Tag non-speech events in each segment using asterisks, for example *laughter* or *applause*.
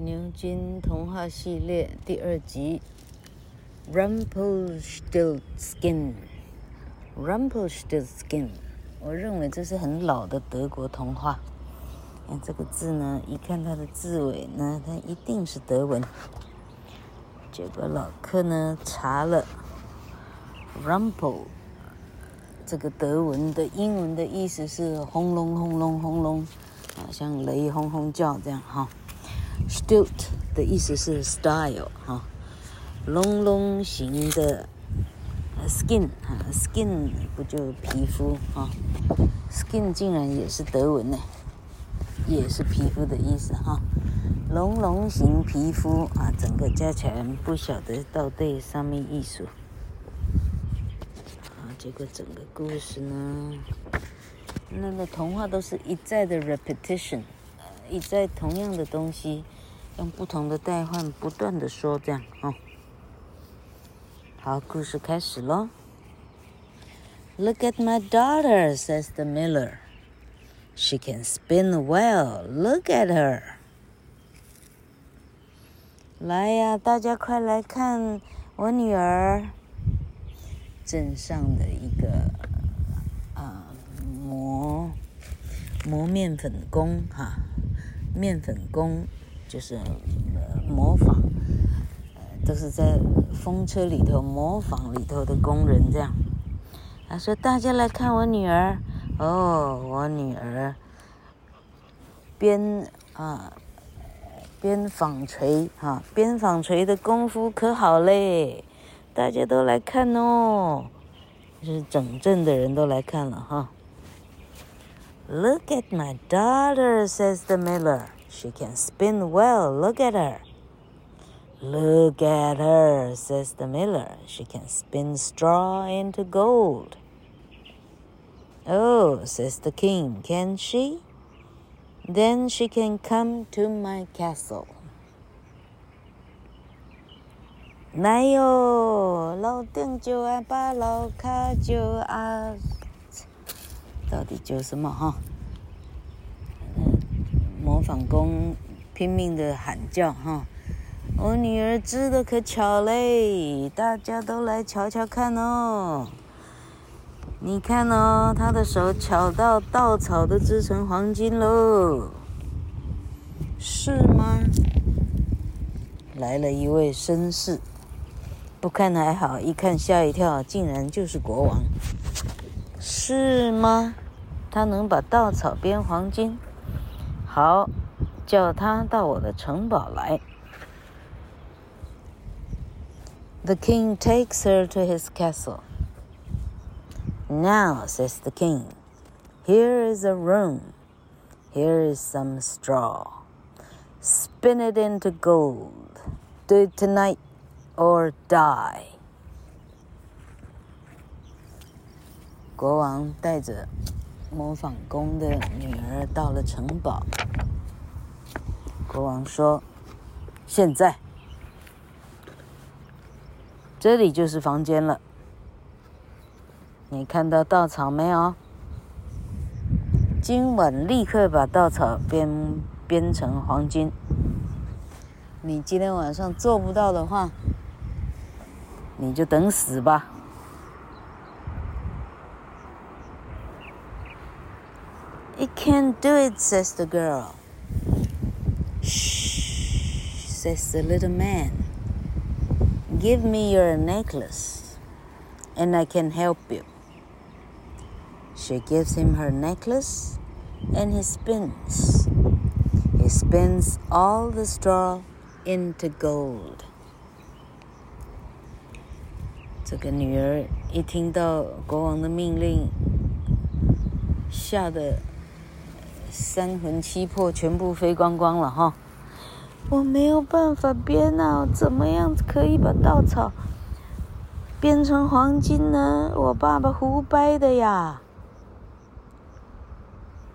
牛津童话系列第二集，Rumpelstiltskin。Rumpelstiltskin，我认为这是很老的德国童话。看这个字呢，一看它的字尾呢，它一定是德文。结果老柯呢查了，Rumpel 这个德文的英文的意思是轰隆轰隆轰隆，啊，像雷轰轰叫这样哈。Stilt 的意思是 style 哈，隆隆型的 skin 哈，skin 不就皮肤哈，skin 竟然也是德文呢，也是皮肤的意思哈，隆隆型皮肤啊，整个加起来不晓得到底什么意思。啊，这个整个故事呢，那个童话都是一再的 repetition。一再同样的东西，用不同的代换，不断的说这样哦。好，故事开始喽。Look at my daughter, says the miller. She can spin well. Look at her. 来呀，大家快来看我女儿。镇上的一个啊磨磨面粉工哈。面粉工就是呃、模仿，呃，都是在风车里头模仿里头的工人这样。他说：“大家来看我女儿哦，我女儿边啊边纺锤哈，边纺锤的功夫可好嘞，大家都来看哦，就是整镇的人都来看了哈。” Look at my daughter, says the miller. She can spin well. Look at her. Look at her, says the miller. She can spin straw into gold. Oh, says the king, can she? Then she can come to my castle. 来哟，老丁就爱把老卡就啊。 到底叫什么哈？嗯，模仿工拼命的喊叫哈！我女儿织的可巧嘞，大家都来瞧瞧看哦。你看哦，她的手巧到稻草都织成黄金喽，是吗？来了一位绅士，不看还好，一看吓一跳，竟然就是国王。是吗？他能把稻草变黄金？好，叫他到我的城堡来。The king takes her to his castle. Now, says the king, here is a room. Here is some straw. Spin it into gold. Do it tonight or die. 国王带着磨坊工的女儿到了城堡。国王说：“现在，这里就是房间了。你看到稻草没有？今晚立刻把稻草编编成黄金。你今天晚上做不到的话，你就等死吧。” It can't do it, says the girl. Shh, says the little man. Give me your necklace, and I can help you. She gives him her necklace, and he spins. He spins all the straw into gold. 这个女儿一听到国王的命令，吓得。 三魂七魄全部飞光光了哈！我没有办法编啊，怎么样可以把稻草编成黄金呢？我爸爸胡掰的呀！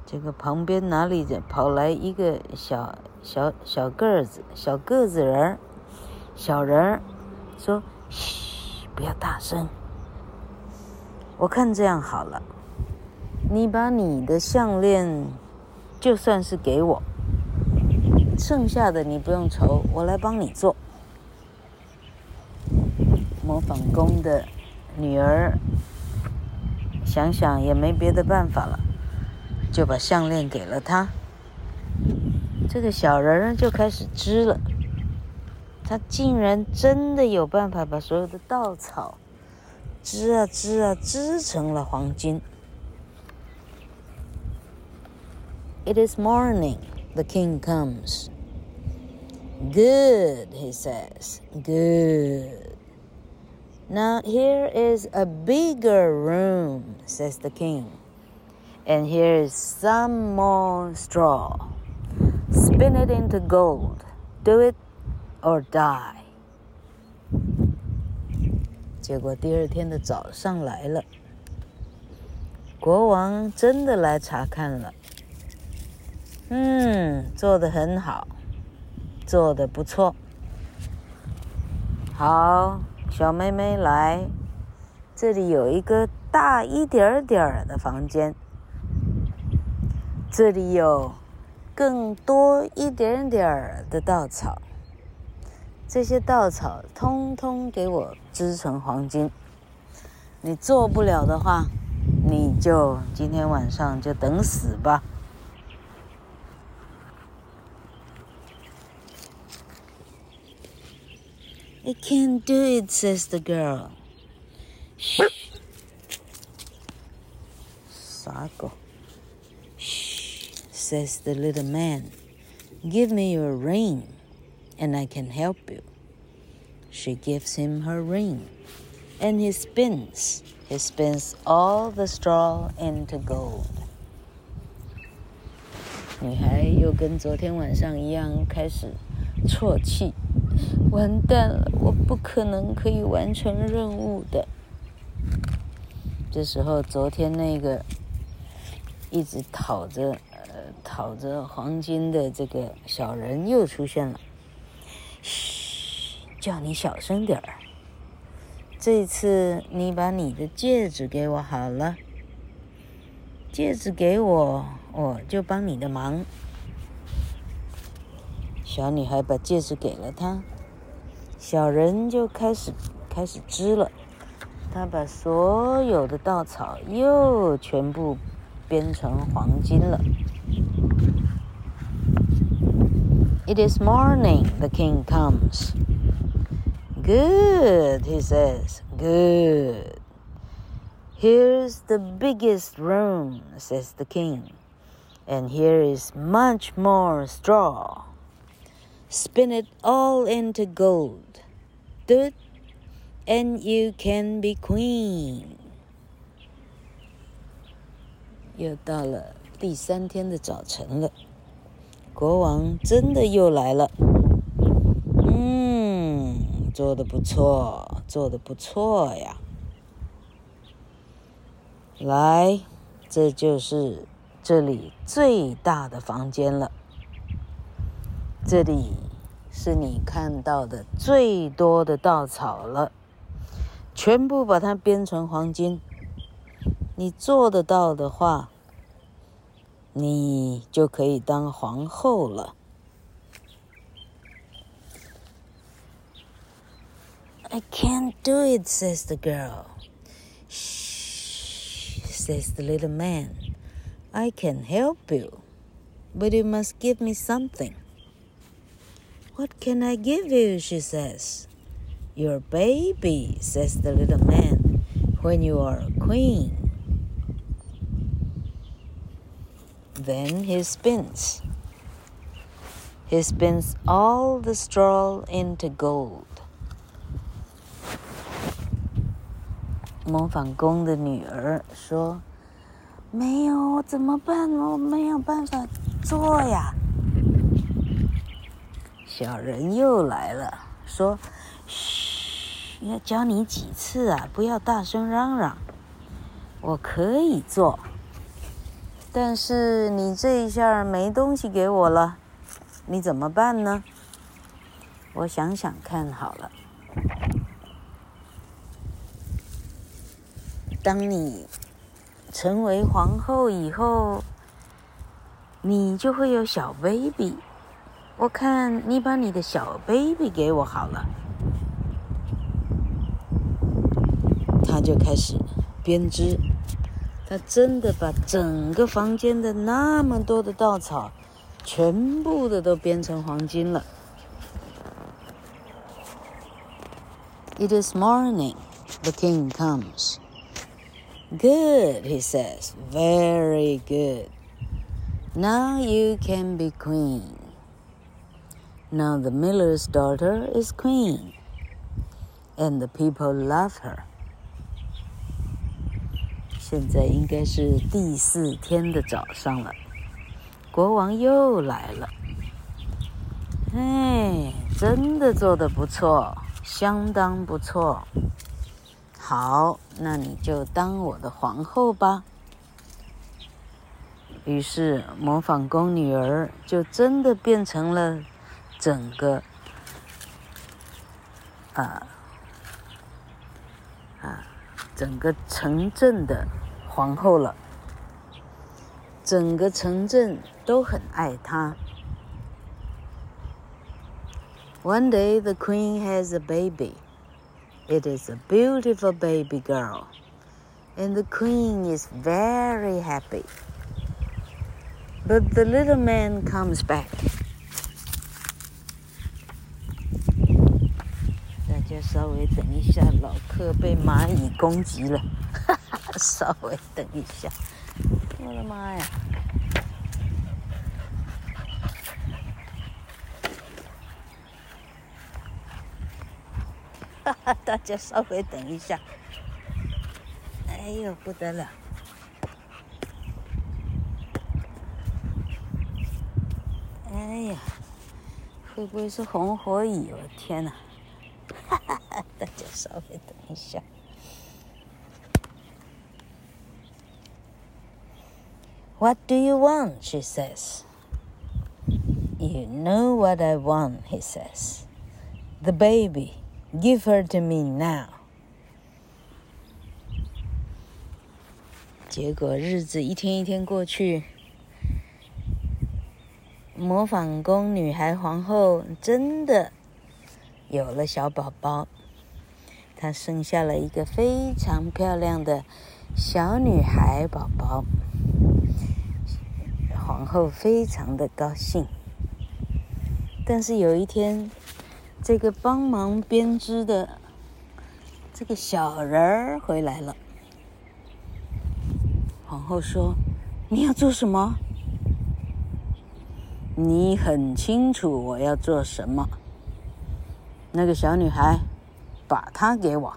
这个旁边哪里跑来一个小小小个子小个子人儿，小人儿说：“嘘，不要大声。我看这样好了，你把你的项链。”就算是给我，剩下的你不用愁，我来帮你做。模仿工的女儿想想也没别的办法了，就把项链给了他。这个小人儿就开始织了，他竟然真的有办法把所有的稻草织啊织啊织成了黄金。It is morning. The king comes. Good, he says. Good. Now here is a bigger room, says the king. And here is some more straw. Spin it into gold. Do it or die. 结果第二天的早上来了，国王真的来查看了。 嗯，做得很好，做得不错。好，小妹妹来，这里有一个大一点点的房间，这里有更多一点点的稻草，这些稻草通通给我织成黄金。你做不了的话，你就今天晚上就等死吧。I can't do it, says the girl. Shh. 傻狗。Shh, says the little man. Give me your ring, and I can help you. She gives him her ring, and he spins. He spins all the straw into gold. 女孩又跟昨天晚上一样开始啜泣。完蛋了， 我不可能可以完成任务的。这时候，昨天那个一直讨着呃讨着黄金的这个小人又出现了。嘘，叫你小声点儿。这次你把你的戒指给我好了，戒指给我，我就帮你的忙。小女孩把戒指给了他。小人就开始开始织了，他把所有的稻草又全部编成黄金了。It is morning. The king comes. Good, he says. Good. Here's the biggest room, says the king. And here is much more straw. Spin it all into gold. Do it, and you can be queen. 又到了第三天的早晨了，国王真的又来了。嗯，做的不错，做的不错呀。来，这就是这里最大的房间了。这里。是你看到的最多的稻草了，全部把它编成黄金。你做得到的话，你就可以当皇后了。I can't do it, says the girl. Shh, says the little man. I can help you, but you must give me something. What can I give you? she says. Your baby, says the little man, when you are a queen. Then he spins. He spins all the straw into gold. 模仿宫的女儿说：“没有，怎么办？我没有办法做呀。” 小人又来了，说：“嘘，要教你几次啊？不要大声嚷嚷。我可以做，但是你这一下没东西给我了，你怎么办呢？我想想看好了。当你成为皇后以后，你就会有小 baby。”我看你把你的小 baby 给我好了。”他就开始编织，他真的把整个房间的那么多的稻草，全部的都编成黄金了。It is morning. The king comes. Good, he says. Very good. Now you can be queen. Now the miller's daughter is queen. And the people love her. 现在应该是第四天的早上了，国王又来了。哎，真的做得不错，相当不错。好，那你就当我的皇后吧。于是模仿宫女儿就真的变成了整个啊啊整个城镇的。皇后了，整个城镇都很爱她。One day the queen has a baby. It is a beautiful baby girl, and the queen is very happy. But the little man comes back. 稍微等一下，老客被蚂蚁攻击了。*laughs* 稍微等一下，我的妈呀！哈哈，大家稍微等一下。哎呦，不得了！哎呀，会不会是红火蚁？我天哪！哈哈哈，大家稍微等一下。What do you want? She says. You know what I want, he says. The baby. Give her to me now. 结果日子一天一天过去，模仿宫女孩皇后真的有了小宝宝， 她生下了一个非常漂亮的小女孩宝宝。皇后非常的高兴，但是有一天，这个帮忙编织的这个小人儿回来了。皇后说：“你要做什么？你很清楚我要做什么。那个小女孩，把她给我。”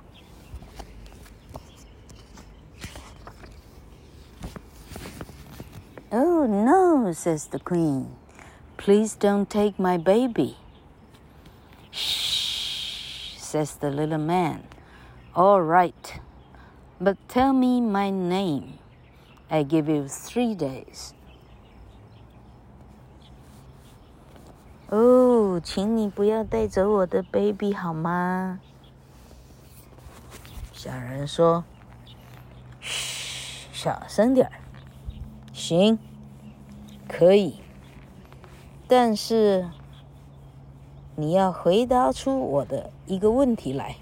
Oh no, says the queen. Please don't take my baby. Shh, says the little man. All right, but tell me my name. I give you three days. 哦，请你不要带走我的 baby 好吗？ 小人说：“嘘，小声点儿。”行，可以，但是你要回答出我的一个问题来。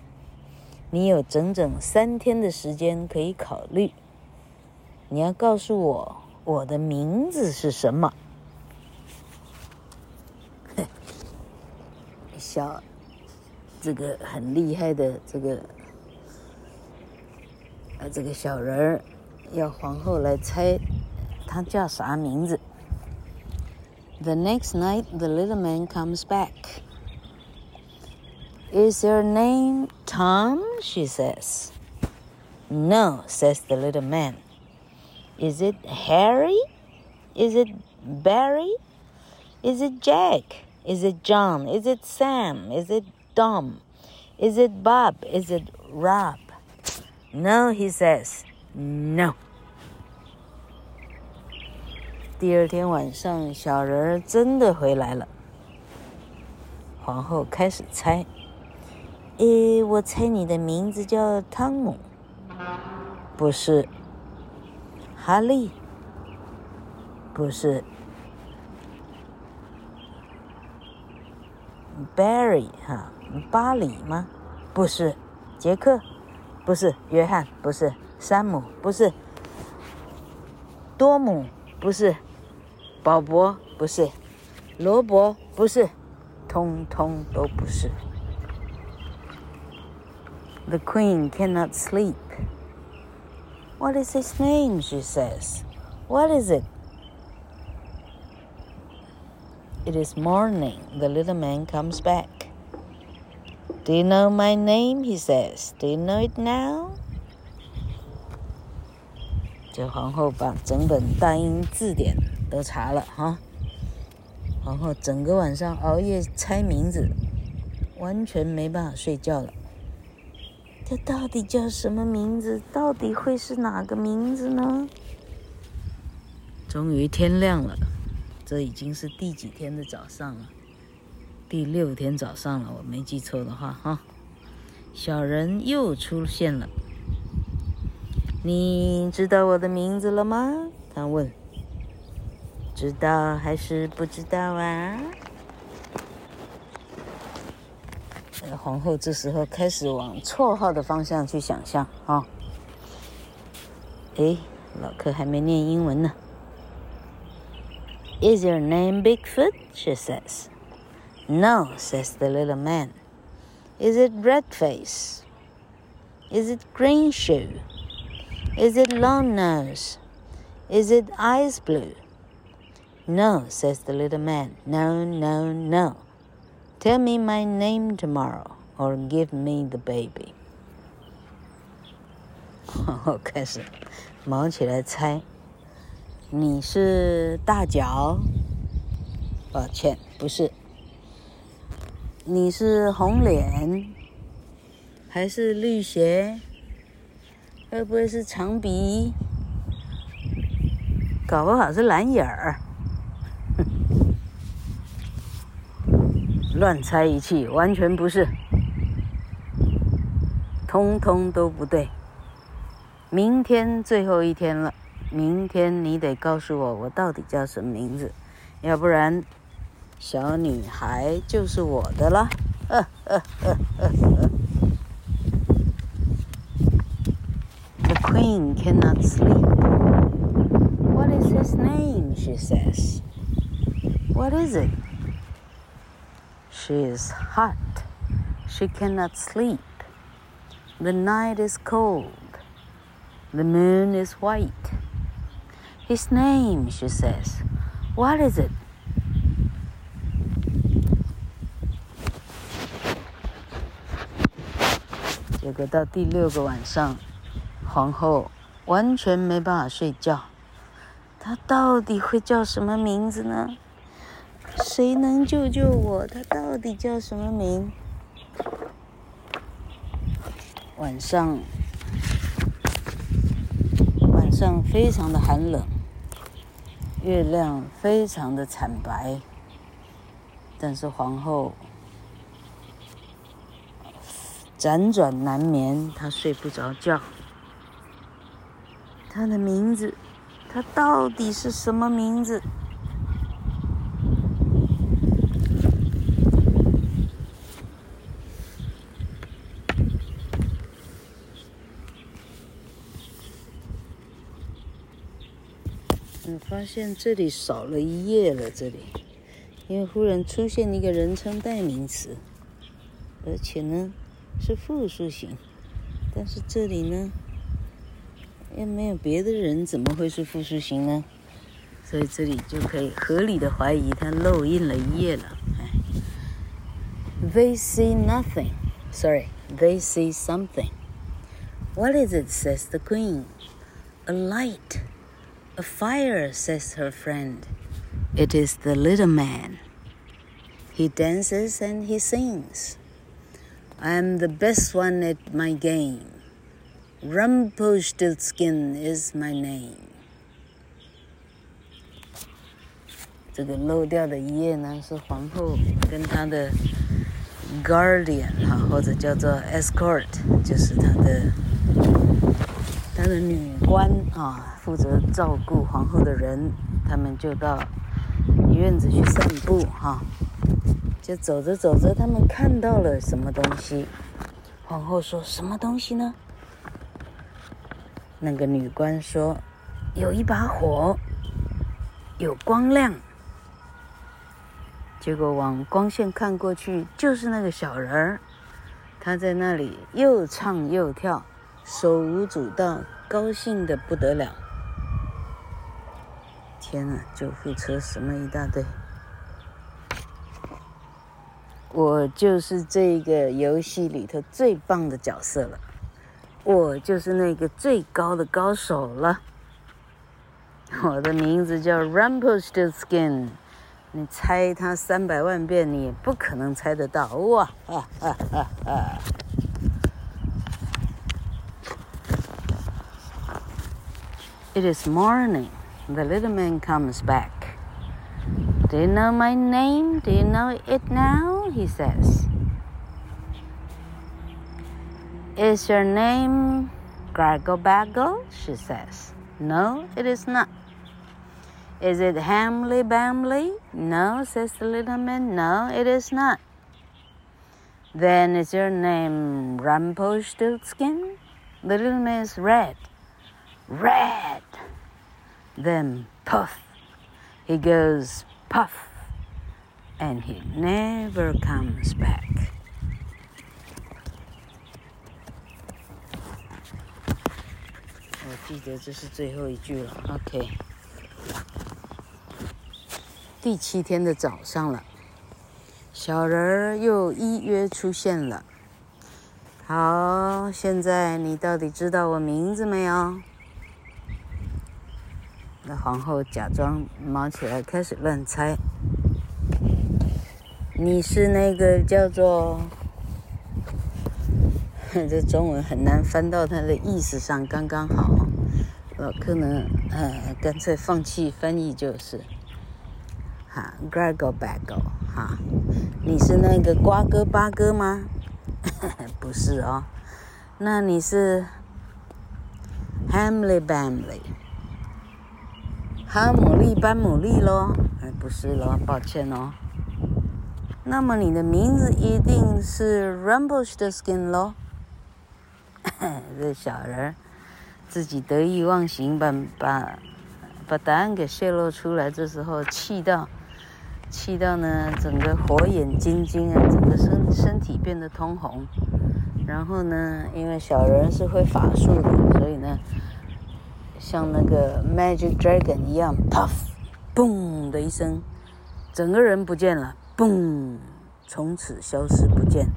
你有整整三天的时间可以考虑。你要告诉我我的名字是什么？哼，*laughs* 小，这个很厉害的这个，呃，这个小人儿要皇后来猜。他叫啥名字？The next night, the little man comes back. Is your name Tom? She says. No, says the little man. Is it Harry? Is it Barry? Is it Jack? Is it John? Is it Sam? Is it Dom? Is it Bob? Is it Rob? No, he says. No. 第二天晚上，小人儿真的回来了。皇后开始猜：“诶，我猜你的名字叫汤姆，不是？哈利，不是？Barry 哈，巴里吗？不是，杰克，不是，约翰，不是，山姆，不是，多姆，不是，鲍勃，不是，罗伯，不是，通通都不是。The queen cannot sleep. What is his name? She says. What is it? It is morning. The little man comes back. Do you know my name? He says. Do you know it now? 这皇后把整本大英字典都查了哈。皇后整个晚上熬夜猜名字，完全没办法睡觉了。这到底叫什么名字？到底会是哪个名字呢？终于天亮了。这已经是第几天的早上了？第六天早上了，我没记错的话，哈。小人又出现了。你知道我的名字了吗？他问。知道还是不知道啊？皇后这时候开始往绰号的方向去想象，啊。哎，老柯还没念英文呢。Is your name Bigfoot? She says. No, says the little man. Is it Redface? Is it Green Shoe? Is it Long Nose? Is it Eyes Blue? No, says the little man. No, no, no. Tell me my name tomorrow, or give me the baby. *laughs* 我开始忙起来猜。你是大脚？抱歉，不是。 你是红脸，还是绿鞋？会不会是长鼻？搞不好是蓝眼儿。*laughs* 乱猜一气，完全不是，通通都不对。明天最后一天了。明天你得告诉我，我到底叫什么名字，要不然，小女孩就是我的了。Uh, uh, uh, The queen cannot sleep. What is his name? She says. What is it? She is hot. She cannot sleep. The night is cold. The moon is white. His name, she says. What is it? 结果到第六个晚上，皇后完全没办法睡觉。她到底会叫什么名字呢？谁能救救我？她到底叫什么名？晚上，晚上非常的寒冷。月亮非常的惨白，但是皇后辗转难眠，他睡不着觉。他的名字，他到底是什么名字？我发现这里少了一页了，这里，因为忽然出现一个人称代名词，而且呢是复数型，但是这里呢又没有别的人，怎么会是复数型呢？所以这里就可以合理的怀疑它漏印了一页了。哎，They see nothing. Sorry, they see something. What is it? Says the queen. A light. A fire, says her friend. It is the little man. He dances and he sings. I am the best one at my game. Rumpelstiltskin is my name. 这个漏掉的一页呢，是皇后跟她的 guardian 哈，或者叫做 escort，就是她的。他的女官啊，负责照顾皇后的人，他们就到院子去散步哈。 就走着走着，他们看到了什么东西。皇后说：“什么东西呢？”那个女官说：“有一把火，有光亮。”结果往光线看过去，就是那个小人儿，他在那里又唱又跳，手舞足蹈，高兴的不得了。天哪！救护车什么一大堆。我就是这个游戏里头最棒的角色了，我就是那个最高的高手了。我的名字叫 Rumpelstiltskin，你猜它三百万遍，你也不可能猜得到。哇哈哈哈哈！It is morning. The little man comes back. Do you know my name? Do you know it now? He says. Is your name Gargle Baggle? She says. No, it is not. Is it Hamley Bamly? No, says the little man. No, it is not. Then is your name Rumpelstiltskin? The little man is red. Red. Then puff. He goes puff, and he never comes back. 我记得这是最后一句了，OK。第七天的早上了，小人儿又依约出现了。好，现在你到底知道我名字没有？那皇后假装忙起来，开始乱猜。你是那个叫做……这中文很难翻到它的意思上，刚刚好。老柯呢，呃，干脆放弃翻译就是。哈，Gargle Baggle，哈，你是那个瓜哥八哥吗？*laughs* 不是哦，那你是 Hamley Bamley。哈姆利班姆利喽？哎，不是喽，抱歉哦。那么你的名字一定是 Rumpelstiltskin 喽？*laughs* 这小人自己得意忘形，把把把答案给泄露出来，这时候气到气到呢，整个火眼金睛啊，整个身身体变得通红。然后呢，因为小人是会法术的，所以呢。像那个 Magic Dragon 一样，puff，嘣的一声，整个人不见了，嘣，从此消失不见，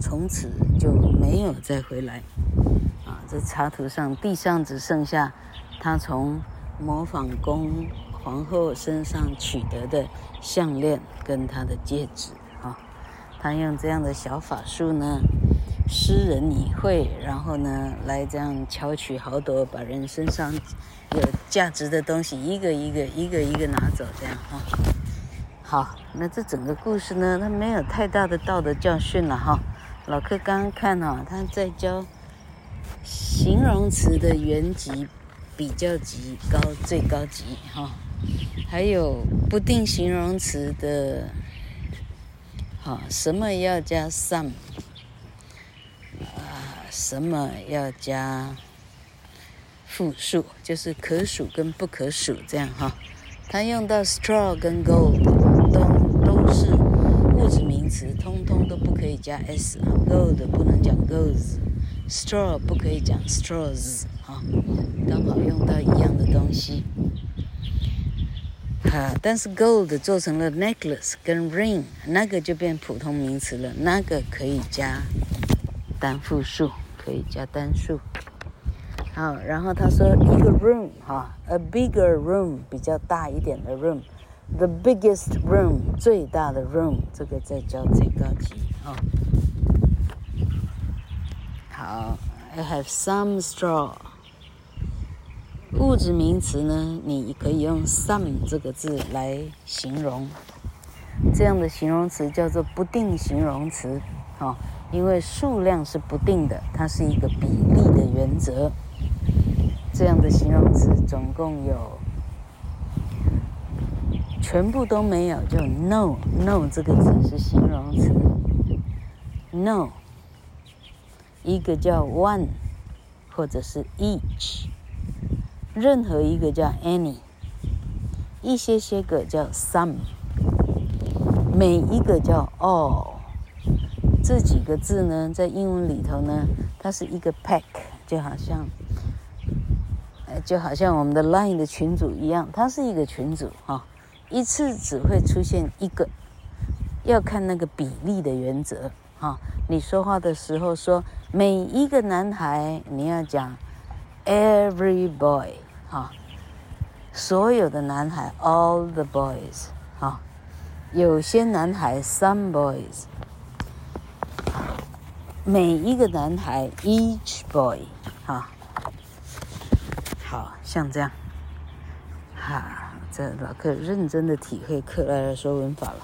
从此就没有再回来。啊，这插图上地上只剩下他从模仿宫皇后身上取得的项链跟他的戒指。啊，他用这样的小法术呢。诗人以惠，然后呢，来这样巧取豪夺，把人身上有价值的东西一个一个、一个一个拿走，这样哈。好，那这整个故事呢，它没有太大的道德教训了哈。老柯刚刚看啊，他在教形容词的原级、比较级、高最高级哈，还有不定形容词的，好，什么要加 some。什么要加复数，就是可数跟不可数这样哈。它用到 straw 跟 gold 都都是物质名词，通通都不可以加 s 啊。gold 不能讲 goes，straw 不可以讲 straws 啊。刚好用到一样的东西。哈，但是 gold 做成了 necklace 跟 ring，那个就变普通名词了，那个可以加单复数。可以加单数，好，然后他说一个 room 哈，a bigger room 比较大一点的 room，the biggest room 最大的 room，这个再教最高级啊。好，I have some straw。物质名词呢，你可以用 some 这个字来形容，这样的形容词叫做不定形容词，哈。因为数量是不定的，它是一个比例的原则。这样的形容词总共有全部都没有，就 no no 这个词是形容词。no，一个叫 one，或者是 each，任何一个叫 any，一些些个叫 some，每一个叫 all。这几个字呢，在英文里头呢，它是一个 pack，就好像，呃就好像我们的 line 的群组一样，它是一个群组哈，一次只会出现一个，要看那个比例的原则哈。你说话的时候说每一个男孩，你要讲 every boy 哈，所有的男孩 all the boys 哈，有些男孩 some boys。每一个男孩，each boy，哈，好像这样，哈，这老客认真的体会克莱尔说文法了。